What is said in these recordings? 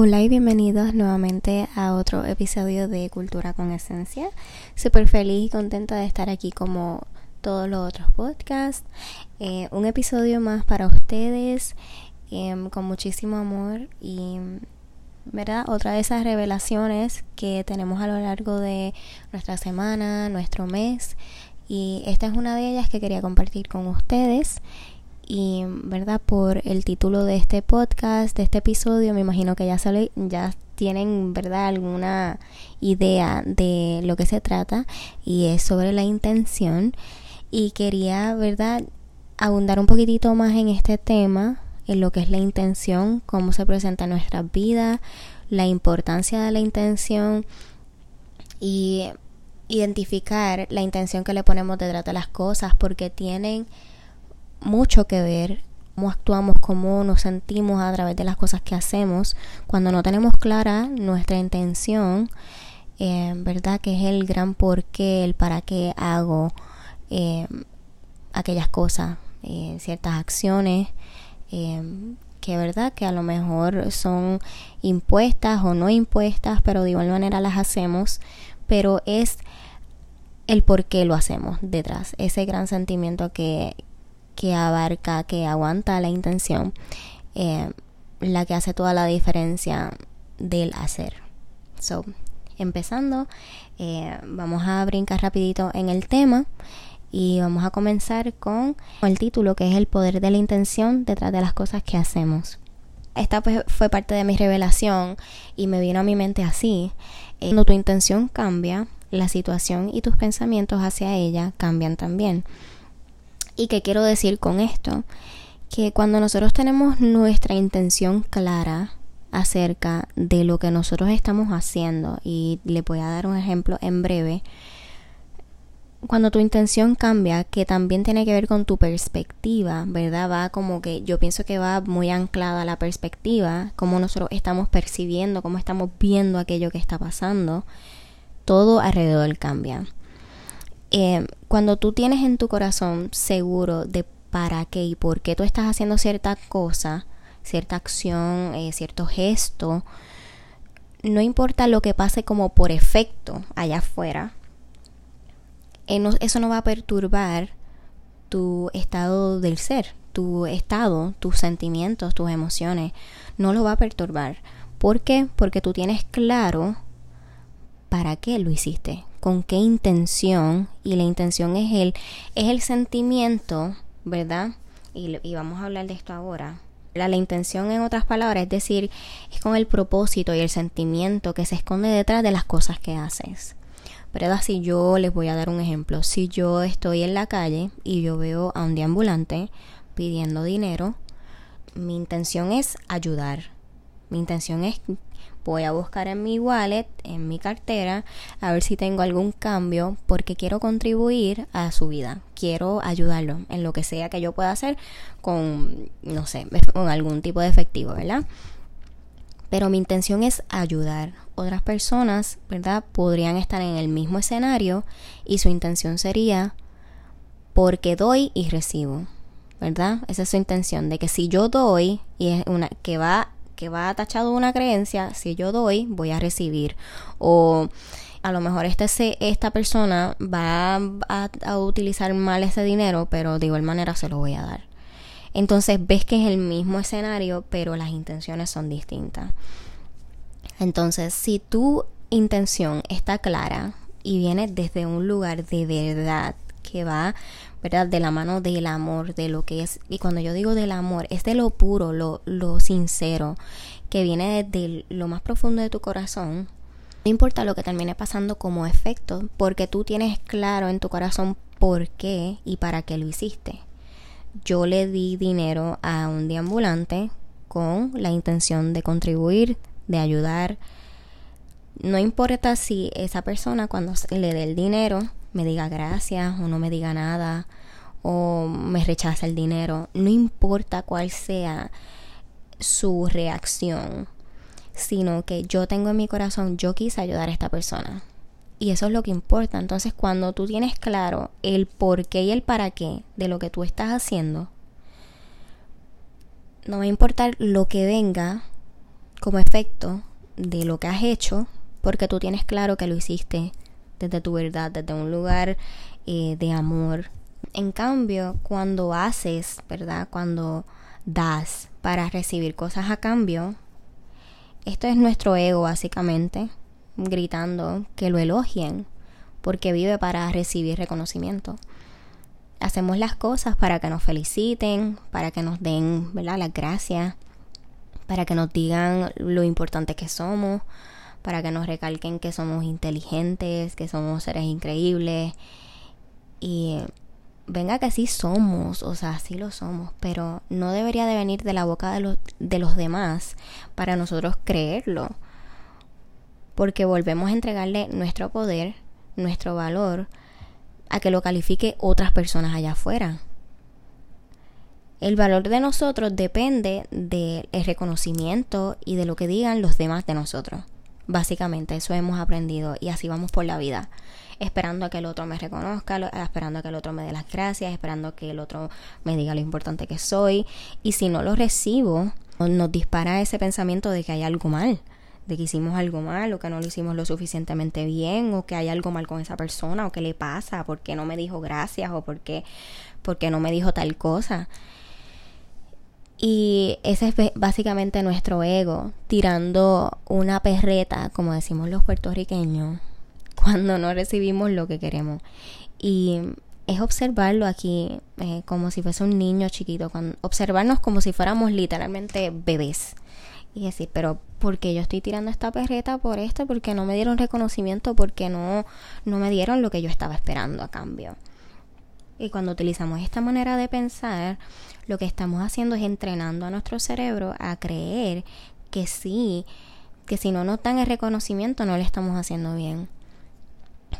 Hola y bienvenidos nuevamente a otro episodio de Cultura con Esencia. Súper feliz y contenta de estar aquí como todos los otros podcasts. Eh, un episodio más para ustedes em, con muchísimo amor y, ¿verdad? Otra de esas revelaciones que tenemos a lo largo de nuestra semana, nuestro mes. Y esta es una de ellas que quería compartir con ustedes y verdad por el título de este podcast de este episodio me imagino que ya sale, ya tienen verdad alguna idea de lo que se trata y es sobre la intención. Y quería verdad abundar un poquitito más en este tema en lo que es la intención cómo se presenta en nuestras vidas la importancia de la intención y identificar la intención que le ponemos detrás de las cosas porque tienen mucho que ver cómo actuamos, cómo nos sentimos a través de las cosas que hacemos, cuando no tenemos clara nuestra intención, eh, ¿verdad? Que es el gran por qué, el para qué hago eh, aquellas cosas, eh, ciertas acciones, que verdad que a lo mejor son impuestas o no impuestas, pero de igual manera las hacemos, pero es el por qué lo hacemos detrás, ese gran sentimiento que, que abarca, que aguanta la intención, eh, la que hace toda la diferencia del hacer. So, empezando, eh, vamos a brincar rapidito en el tema y vamos a comenzar con el título que es el poder de la intención detrás de las cosas que hacemos. Esta pues, fue parte de mi revelación y me vino a mi mente así. Cuando tu intención cambia, la situación y tus pensamientos hacia ella cambian también. ¿Y qué quiero decir con esto? Que cuando nosotros tenemos nuestra intención clara acerca de lo que nosotros estamos haciendo, y le voy a dar un ejemplo en breve, cuando tu intención cambia, que también tiene que ver con tu perspectiva, ¿verdad? Va como que yo pienso que va muy anclada a la perspectiva, cómo nosotros estamos percibiendo, cómo estamos viendo aquello que está pasando, todo alrededor cambia. Eh, cuando tú tienes en tu corazón seguro de para qué y por qué tú estás haciendo cierta cosa, cierta acción, eh, cierto gesto, no importa lo que pase como por efecto allá afuera, eh, eso no va a perturbar tu estado del ser, tu estado, tus sentimientos, tus emociones, no lo va a perturbar. ¿Por qué? Porque tú tienes claro para qué lo hiciste, con qué intención y la intención es el es el sentimiento, ¿verdad? Y, y vamos a hablar de esto ahora. La, la, intención, en otras palabras, es decir, es con el propósito y el sentimiento que se esconde detrás de las cosas que haces. ¿Verdad? Si yo les voy a dar un ejemplo, si yo estoy en la calle y yo veo a un deambulante pidiendo dinero, mi intención es ayudar. Mi intención es voy a buscar en mi wallet, en mi cartera, a ver si tengo algún cambio porque quiero contribuir a su vida. Quiero ayudarlo en lo que sea que yo pueda hacer con, no sé, con algún tipo de efectivo, ¿verdad? Pero mi intención es ayudar. Otras personas, ¿verdad? Podrían estar en el mismo escenario y su intención sería porque doy y recibo. ¿verdad? Esa es su intención, de que si yo doy y es una que va que va tachado una creencia, si yo doy, voy a recibir. O a lo mejor este, esta persona va a, utilizar mal ese dinero, pero de igual manera se lo voy a dar. Entonces ves que es el mismo escenario, pero las intenciones son distintas. Entonces, si tu intención está clara y viene desde un lugar de verdad que va ¿verdad? De la mano del amor, de lo que es, y cuando yo digo del amor, es de lo puro, lo, lo sincero, que viene desde lo más profundo de tu corazón. No importa lo que termine pasando como efecto, porque tú tienes claro en tu corazón por qué y para qué lo hiciste. Yo le di dinero a un deambulante con la intención de contribuir, de ayudar. No importa si esa persona cuando le dé el dinero me diga gracias o no me diga nada o me rechaza el dinero, no importa cuál sea su reacción, sino que yo tengo en mi corazón, yo quise ayudar a esta persona. Y eso es lo que importa. Entonces, cuando tú tienes claro el por qué y el para qué de lo que tú estás haciendo, no va a importar lo que venga como efecto de lo que has hecho, porque tú tienes claro que lo hiciste desde tu verdad, desde un lugar eh, de amor. En cambio, cuando haces, ¿verdad? Cuando das para recibir cosas a cambio, esto es nuestro ego básicamente, gritando que lo elogien, porque vive para recibir reconocimiento. Hacemos las cosas para que nos feliciten, para que nos den ¿verdad? las gracias, para que nos digan lo importante que somos, para que nos recalquen que somos inteligentes, que somos seres increíbles. Y venga que sí somos, o sea, sí lo somos, pero no debería de venir de la boca de los, de los demás para nosotros creerlo. Porque volvemos a entregarle nuestro poder, nuestro valor, a que lo califique otras personas allá afuera. El valor de nosotros depende del reconocimiento y de lo que digan los demás de nosotros. Básicamente, eso hemos aprendido y así vamos por la vida. Esperando a que el otro me reconozca, esperando a que el otro me dé las gracias, esperando a que el otro me diga lo importante que soy. Y si no lo recibo, nos dispara ese pensamiento de que hay algo mal, de que hicimos algo mal o que no lo hicimos lo suficientemente bien o que hay algo mal con esa persona o que le pasa, porque no me dijo gracias o porque, porque no me dijo tal cosa. Y ese es básicamente nuestro ego tirando una perreta, como decimos los puertorriqueños, cuando no recibimos lo que queremos. Y es observarlo aquí eh, como si fuese un niño chiquito, observarnos como si fuéramos literalmente bebés. Y decir, pero ¿por qué yo estoy tirando esta perreta por esto? Porque no me dieron reconocimiento, porque no, no me dieron lo que yo estaba esperando a cambio. Y cuando utilizamos esta manera de pensar, lo que estamos haciendo es entrenando a nuestro cerebro a creer que sí, que si no nos dan el reconocimiento no le estamos haciendo bien.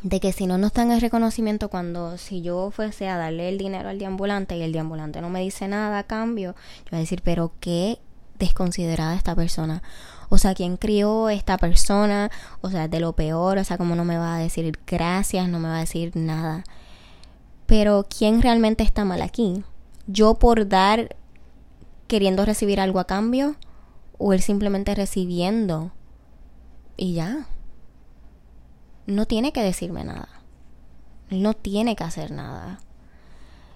De que si no nos dan el reconocimiento cuando si yo fuese a darle el dinero al deambulante y el deambulante no me dice nada a cambio, yo voy a decir, pero qué desconsiderada esta persona. O sea, ¿quién crió esta persona? O sea, de lo peor, o sea, como no me va a decir gracias, no me va a decir nada. Pero ¿quién realmente está mal aquí? ¿Yo por dar queriendo recibir algo a cambio? ¿O él simplemente recibiendo? Y ya. No tiene que decirme nada. No tiene que hacer nada.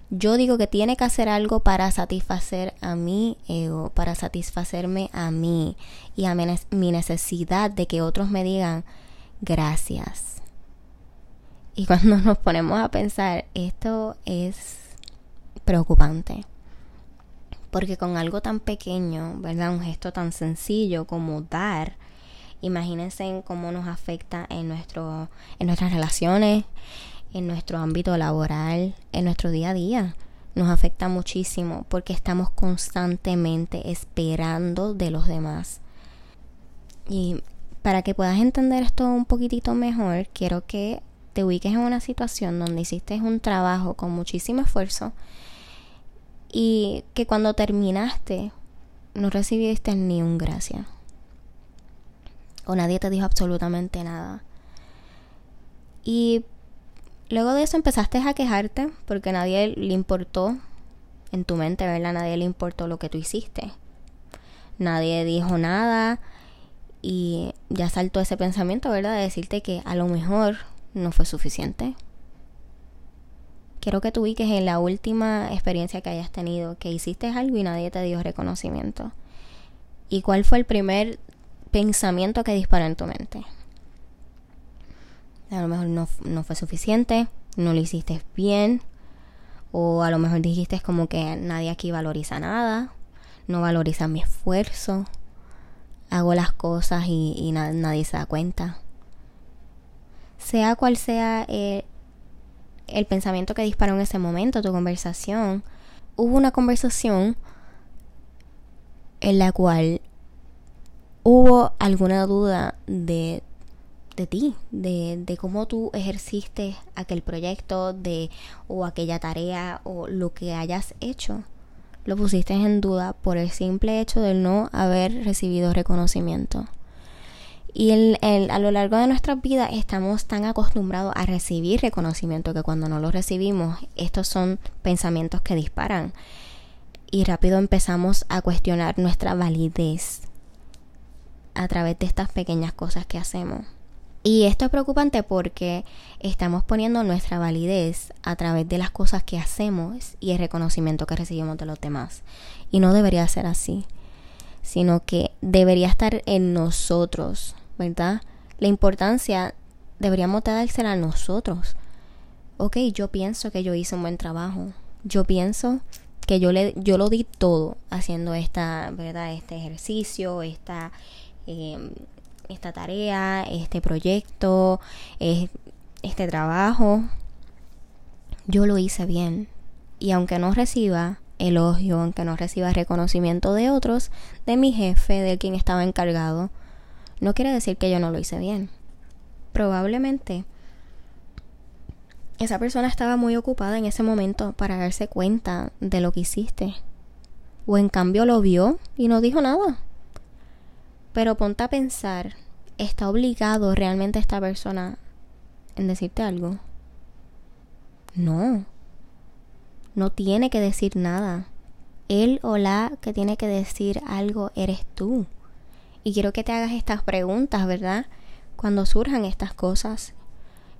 Yo digo que tiene que hacer algo para satisfacer a mi ego, para satisfacerme a mí y a mi necesidad de que otros me digan gracias y cuando nos ponemos a pensar, esto es preocupante. Porque con algo tan pequeño, ¿verdad? Un gesto tan sencillo como dar, imagínense en cómo nos afecta en, nuestro, en nuestras relaciones, en nuestro ámbito laboral, en nuestro día a día. Nos afecta muchísimo porque estamos constantemente esperando de los demás. Y para que puedas entender esto un poquitito mejor, quiero que te ubiques en una situación donde hiciste un trabajo con muchísimo esfuerzo y que cuando terminaste no recibiste ni un gracias. O nadie te dijo absolutamente nada. Y luego de eso empezaste a quejarte porque nadie le importó en tu mente, ¿verdad? Nadie le importó lo que tú hiciste. Nadie dijo nada y ya saltó ese pensamiento, ¿verdad? De decirte que a lo mejor no fue suficiente. Quiero que tú ubiques en la última experiencia que hayas tenido, que hiciste algo y nadie te dio reconocimiento. ¿Y cuál fue el primer pensamiento que disparó en tu mente? A lo mejor no, no fue suficiente, no lo hiciste bien, o a lo mejor dijiste como que nadie aquí valoriza nada, no valoriza mi esfuerzo, hago las cosas y, nadie se da cuenta sea cual sea eh, el pensamiento que disparó en ese momento, tu conversación, hubo una conversación en la cual hubo alguna duda de, de ti, de, de, cómo tú ejerciste aquel proyecto, de o aquella tarea o lo que hayas hecho. Lo pusiste en duda por el simple hecho de no haber recibido reconocimiento. Y el, a lo largo de nuestras vidas estamos tan acostumbrados a recibir reconocimiento que cuando no lo recibimos, estos son pensamientos que disparan. Y rápido empezamos a cuestionar nuestra validez. a través de estas pequeñas cosas que hacemos. Y esto es preocupante porque estamos poniendo nuestra validez a través de las cosas que hacemos y el reconocimiento que recibimos de los demás. Y no debería ser así, sino que debería estar en nosotros, ¿verdad? La importancia deberíamos dársela a nosotros. Ok, yo pienso que yo hice un buen trabajo. Yo pienso que yo, le, yo lo di todo haciendo esta, ¿verdad? Este ejercicio, esta... Eh, esta tarea, este proyecto, este trabajo, yo lo hice bien. Y aunque no reciba elogio, aunque no reciba reconocimiento de otros, de mi jefe, de quien estaba encargado, no quiere decir que yo no lo hice bien. Probablemente esa persona estaba muy ocupada en ese momento para darse cuenta de lo que hiciste. O en cambio lo vio y no dijo nada. Pero ponte a pensar, ¿está obligado realmente esta persona en decirte algo? No. No tiene que decir nada. Él o la que tiene que decir algo eres tú. Y quiero que te hagas estas preguntas, ¿verdad? Cuando surjan estas cosas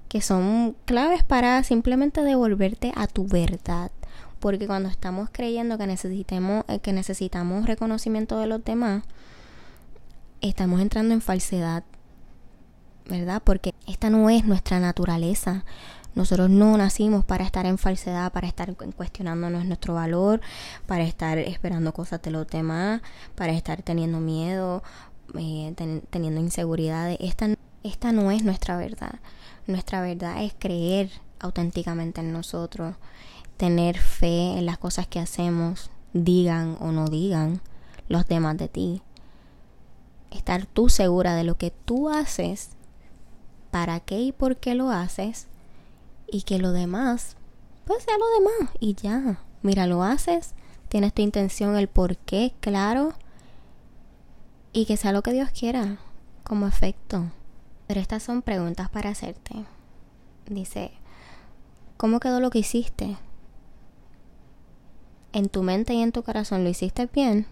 que son claves para simplemente devolverte a tu verdad. Porque cuando estamos creyendo que necesitemos, eh, que necesitamos reconocimiento de los demás, estamos entrando en falsedad, ¿verdad? Porque esta no es nuestra naturaleza. Nosotros no nacimos para estar en falsedad, para estar cuestionándonos nuestro valor, para estar esperando cosas de los demás, para estar teniendo miedo, eh, teniendo inseguridades. Esta, esta no es nuestra verdad. Nuestra verdad es creer auténticamente en nosotros, tener fe en las cosas que hacemos, digan o no digan los demás de ti estar tú segura de lo que tú haces, para qué y por qué lo haces, y que lo demás, pues sea lo demás, y ya. Mira, lo haces, tienes tu intención, el por qué, claro, y que sea lo que Dios quiera, como efecto. Pero estas son preguntas para hacerte. Dice, ¿cómo quedó lo que hiciste? En tu mente y en tu corazón lo hiciste bien.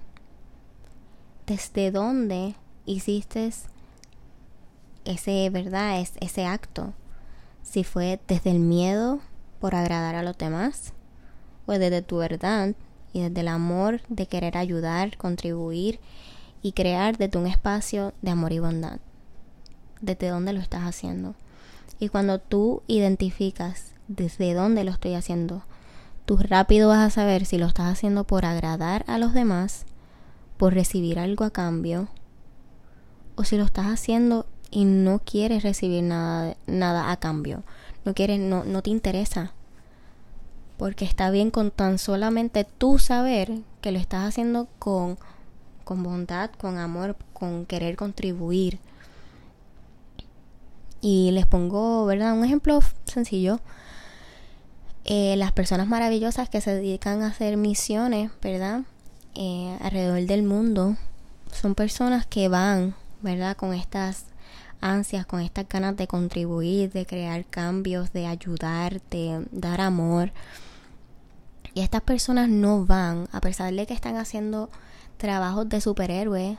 ¿Desde dónde hiciste ese, ¿verdad? Es, ese acto. Si fue desde el miedo por agradar a los demás, o desde tu verdad y desde el amor de querer ayudar, contribuir y crear desde un espacio de amor y bondad. Desde dónde lo estás haciendo. Y cuando tú identificas desde dónde lo estoy haciendo, tú rápido vas a saber si lo estás haciendo por agradar a los demás, por recibir algo a cambio, o si lo estás haciendo y no quieres recibir nada, nada a cambio, no quieres, no, no te interesa. Porque está bien con tan solamente tú saber que lo estás haciendo con, con bondad, con amor, con querer contribuir. Y les pongo, ¿verdad? Un ejemplo sencillo. Eh, las personas maravillosas que se dedican a hacer misiones, ¿verdad? Eh, alrededor del mundo, son personas que van ¿verdad? Con estas ansias, con estas ganas de contribuir, de crear cambios, de ayudar, de dar amor. Y estas personas no van, a pesar de que están haciendo trabajos de superhéroes,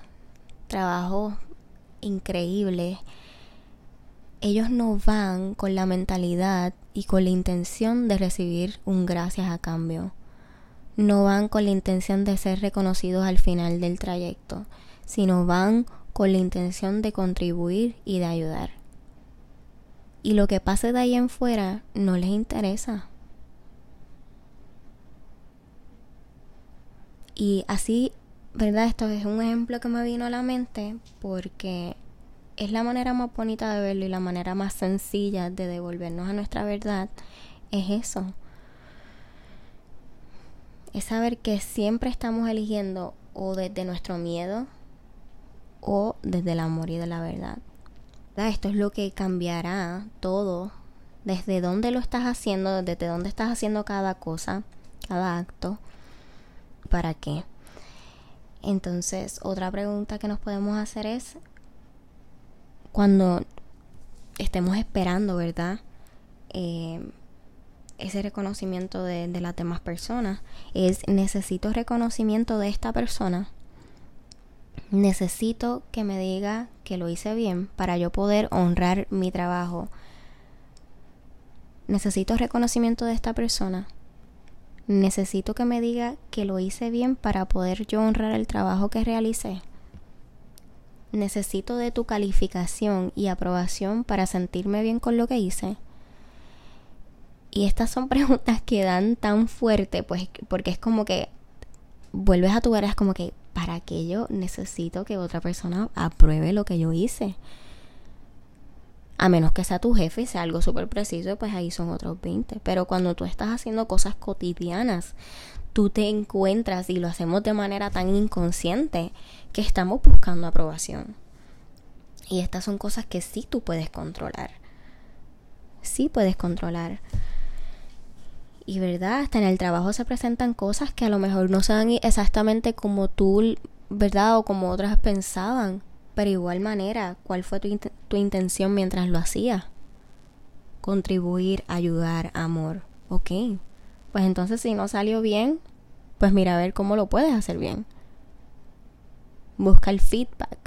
trabajos increíbles, ellos no van con la mentalidad y con la intención de recibir un gracias a cambio. No van con la intención de ser reconocidos al final del trayecto, sino van con la intención de contribuir y de ayudar. Y lo que pase de ahí en fuera no les interesa. Y así, ¿verdad? Esto es un ejemplo que me vino a la mente porque es la manera más bonita de verlo y la manera más sencilla de devolvernos a nuestra verdad. Es eso. Es saber que siempre estamos eligiendo o desde nuestro miedo, o desde el amor y de la verdad. Esto es lo que cambiará todo. Desde dónde lo estás haciendo, desde dónde estás haciendo cada cosa, cada acto, para qué. Entonces, otra pregunta que nos podemos hacer es, cuando estemos esperando, ¿verdad? Eh, ese reconocimiento de, de las demás personas, es, necesito reconocimiento de esta persona necesito que me diga que lo hice bien para yo poder honrar mi trabajo. Necesito reconocimiento de esta persona. Necesito que me diga que lo hice bien para poder yo honrar el trabajo que realicé. Necesito de tu calificación y aprobación para sentirme bien con lo que hice. Y estas son preguntas que dan tan fuerte, pues, porque es como que vuelves a tu vera, es como que, ¿para qué yo necesito que otra persona apruebe lo que yo hice? A menos que sea tu jefe y sea algo súper preciso, pues ahí son otros 20. Pero cuando tú estás haciendo cosas cotidianas, tú te encuentras y lo hacemos de manera tan inconsciente que estamos buscando aprobación. Y estas son cosas que sí tú puedes controlar. Sí puedes controlar. Y verdad, hasta en el trabajo se presentan cosas que a lo mejor no sean exactamente como tú, ¿verdad? O como otras pensaban. Pero igual manera, ¿cuál fue tu, tu intención mientras lo hacías? Contribuir, ayudar, amor. Ok. Pues entonces si no salió bien, pues mira a ver cómo lo puedes hacer bien. Busca el feedback.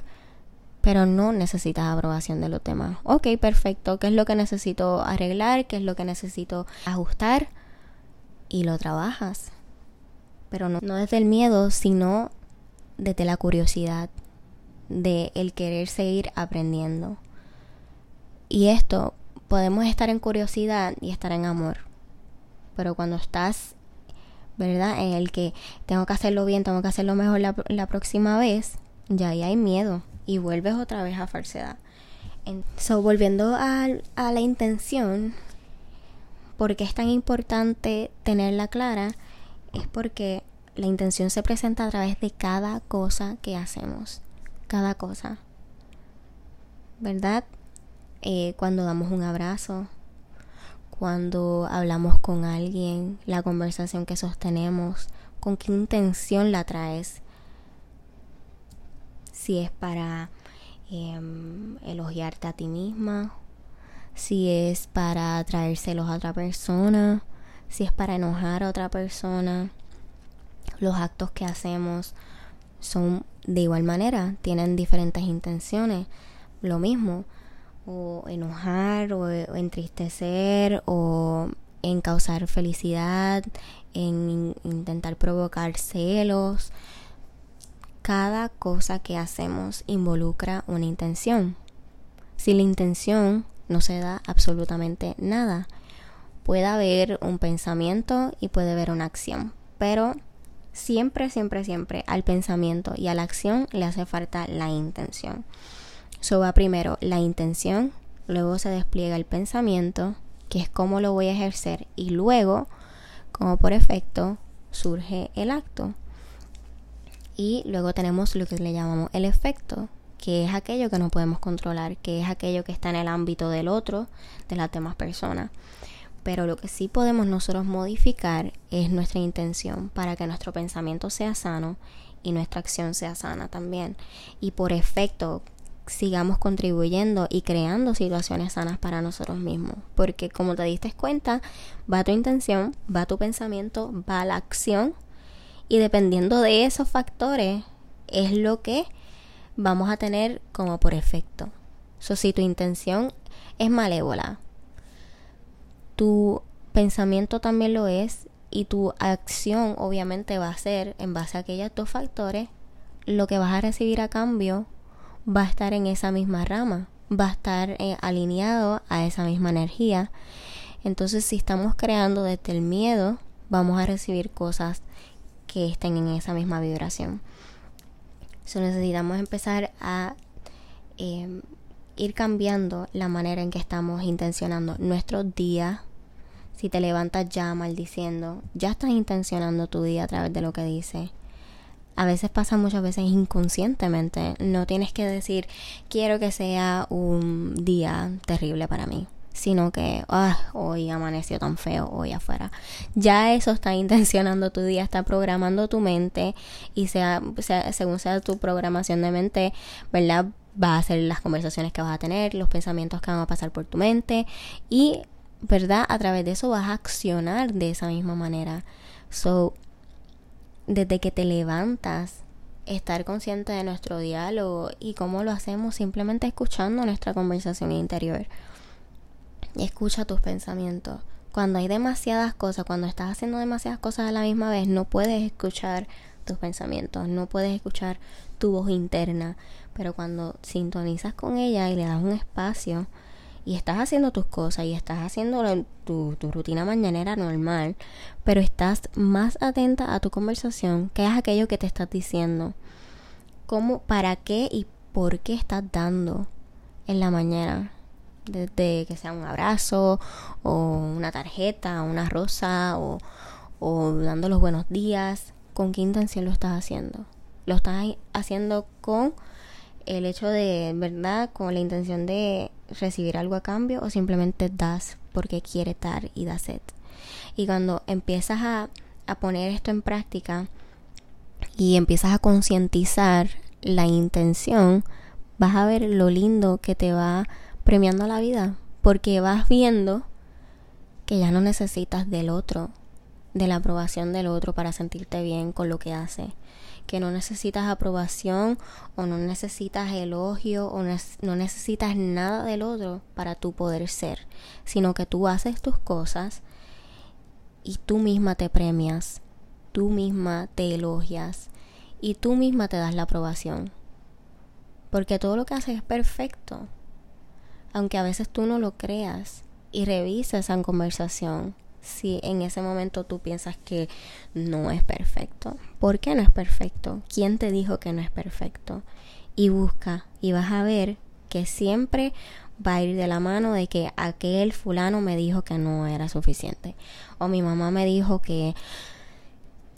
Pero no necesitas aprobación de los demás. Ok, perfecto. ¿Qué es lo que necesito arreglar? ¿Qué es lo que necesito ajustar? y lo trabajas. Pero no, no desde el miedo, sino desde la curiosidad, de el querer seguir aprendiendo. Y esto, podemos estar en curiosidad y estar en amor. Pero cuando estás, ¿verdad? En el que tengo que hacerlo bien, tengo que hacerlo mejor la, la próxima vez, ya ahí hay miedo y vuelves otra vez a falsedad. So, volviendo a, a la intención, ¿Por qué es tan importante tenerla clara? Es porque la intención se presenta a través de cada cosa que hacemos. Cada cosa. ¿Verdad? Eh, cuando damos un abrazo, cuando hablamos con alguien, la conversación que sostenemos, con qué intención la traes. Si es para em, elogiarte a ti misma si es para traérselos a otra persona, si es para enojar a otra persona. Los actos que hacemos son de igual manera, tienen diferentes intenciones. Lo mismo, o enojar, o, entristecer, o en causar felicidad, en intentar provocar celos. Cada cosa que hacemos involucra una intención. Si la intención no se da absolutamente nada. Puede haber un pensamiento y puede haber una acción, pero siempre, siempre, siempre al pensamiento y a la acción le hace falta la intención. So va primero la intención, luego se despliega el pensamiento, que es cómo lo voy a ejercer, y luego, como por efecto, surge el acto. Y luego tenemos lo que le llamamos el efecto, que es aquello que no podemos controlar, que es aquello que está en el ámbito del otro, de las demás personas. Pero lo que sí podemos nosotros modificar es nuestra intención para que nuestro pensamiento sea sano y nuestra acción sea sana también. Y por efecto sigamos contribuyendo y creando situaciones sanas para nosotros mismos. Porque como te diste cuenta, va tu intención, va tu pensamiento, va la acción. Y dependiendo de esos factores es lo que vamos a tener como por efecto. So, si tu intención es malévola, tu pensamiento también lo es y tu acción obviamente va a ser en base a aquellos dos factores, lo que vas a recibir a cambio va a estar en esa misma rama, va a estar eh, alineado a esa misma energía. Entonces, si estamos creando desde el miedo, vamos a recibir cosas que estén en esa misma vibración. So, necesitamos empezar a em, ir cambiando la manera en que estamos intencionando nuestros días. Si te levantas ya maldiciendo, ya estás intencionando tu día a través de lo que dices. A veces pasa muchas veces inconscientemente. No tienes que decir, quiero que sea un día terrible para mí sino que ah, hoy amaneció tan feo hoy afuera. Ya eso está intencionando tu día, está programando tu mente y sea, según sea tu programación de mente, ¿verdad? Va a ser las conversaciones que vas a tener, los pensamientos que van a pasar por tu mente y, ¿verdad? A través de eso vas a accionar de esa misma manera. So, desde que te levantas, estar consciente de nuestro diálogo y cómo lo hacemos simplemente escuchando nuestra conversación interior. Escucha tus pensamientos. Cuando hay demasiadas cosas, cuando estás haciendo demasiadas cosas a la misma vez, no puedes escuchar tus pensamientos, no puedes escuchar tu voz interna, pero cuando sintonizas con ella y le das un espacio y estás haciendo tus cosas y estás haciendo tu, tu rutina mañanera normal, pero estás más atenta a tu conversación, que es aquello que te estás diciendo, cómo, para qué y por qué estás dando en la mañana. Desde que sea un abrazo o una tarjeta, una rosa o, o dando los buenos días, ¿con qué intención lo estás haciendo? ¿Lo estás haciendo con el hecho de, ¿verdad? Con la intención de recibir algo a cambio o simplemente das porque quieres dar y das sed. Y cuando empiezas a, a poner esto en práctica y empiezas a concientizar la intención, vas a ver lo lindo que te va premiando la vida, porque vas viendo que ya no necesitas del otro, de la aprobación del otro para sentirte bien con lo que hace, que no necesitas aprobación o no necesitas elogio o no necesitas nada del otro para tú poder ser, sino que tú haces tus cosas y tú misma te premias, tú misma te elogias y tú misma te das la aprobación. Porque todo lo que haces es perfecto. Aunque a veces tú no lo creas y revisas esa conversación si en ese momento tú piensas que no es perfecto. ¿Por qué no es perfecto? ¿Quién te dijo que no es perfecto? Y busca y vas a ver que siempre va a ir de la mano de que aquel fulano me dijo que no era suficiente o mi mamá me dijo que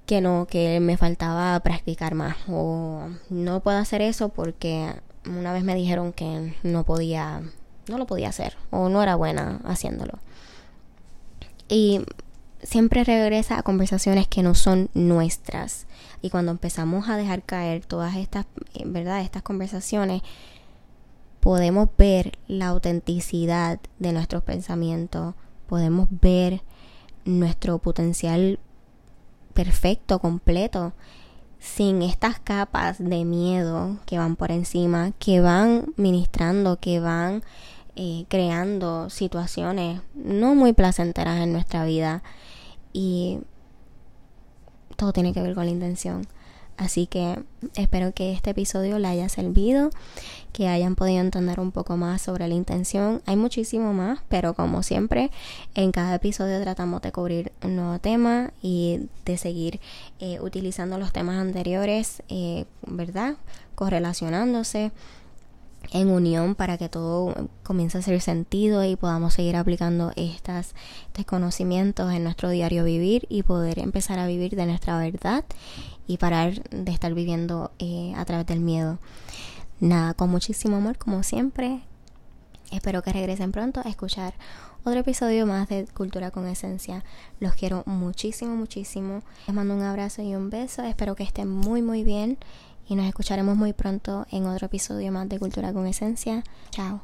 que no que me faltaba practicar más o no puedo hacer eso porque una vez me dijeron que no podía no lo podía hacer o no era buena haciéndolo y siempre regresa a conversaciones que no son nuestras. Y cuando empezamos a dejar caer todas estas, eh, ¿verdad? Estas conversaciones, podemos ver la autenticidad de nuestros pensamientos, podemos ver nuestro potencial perfecto, completo, sin estas capas de miedo que van por encima, que van ministrando, que van eh, creando situaciones no muy placenteras en nuestra vida y todo tiene que ver con la intención. Así que espero que este episodio le haya servido, que hayan podido entender un poco más sobre la intención. Hay muchísimo más, pero como siempre, en cada episodio tratamos de cubrir un nuevo tema y de seguir eh, utilizando los temas anteriores, eh, ¿verdad? Correlacionándose en unión para que todo comience a hacer sentido y podamos seguir aplicando estas, estos conocimientos en nuestro diario vivir y poder empezar a vivir de nuestra verdad y parar de estar viviendo eh, a través del miedo. Nada, con muchísimo amor como siempre. Espero que regresen pronto a escuchar otro episodio más de Cultura con Esencia. Los quiero muchísimo, muchísimo. Les mando un abrazo y un beso. Espero que estén muy, muy bien y nos escucharemos muy pronto en otro episodio más de Cultura con Esencia. Chao.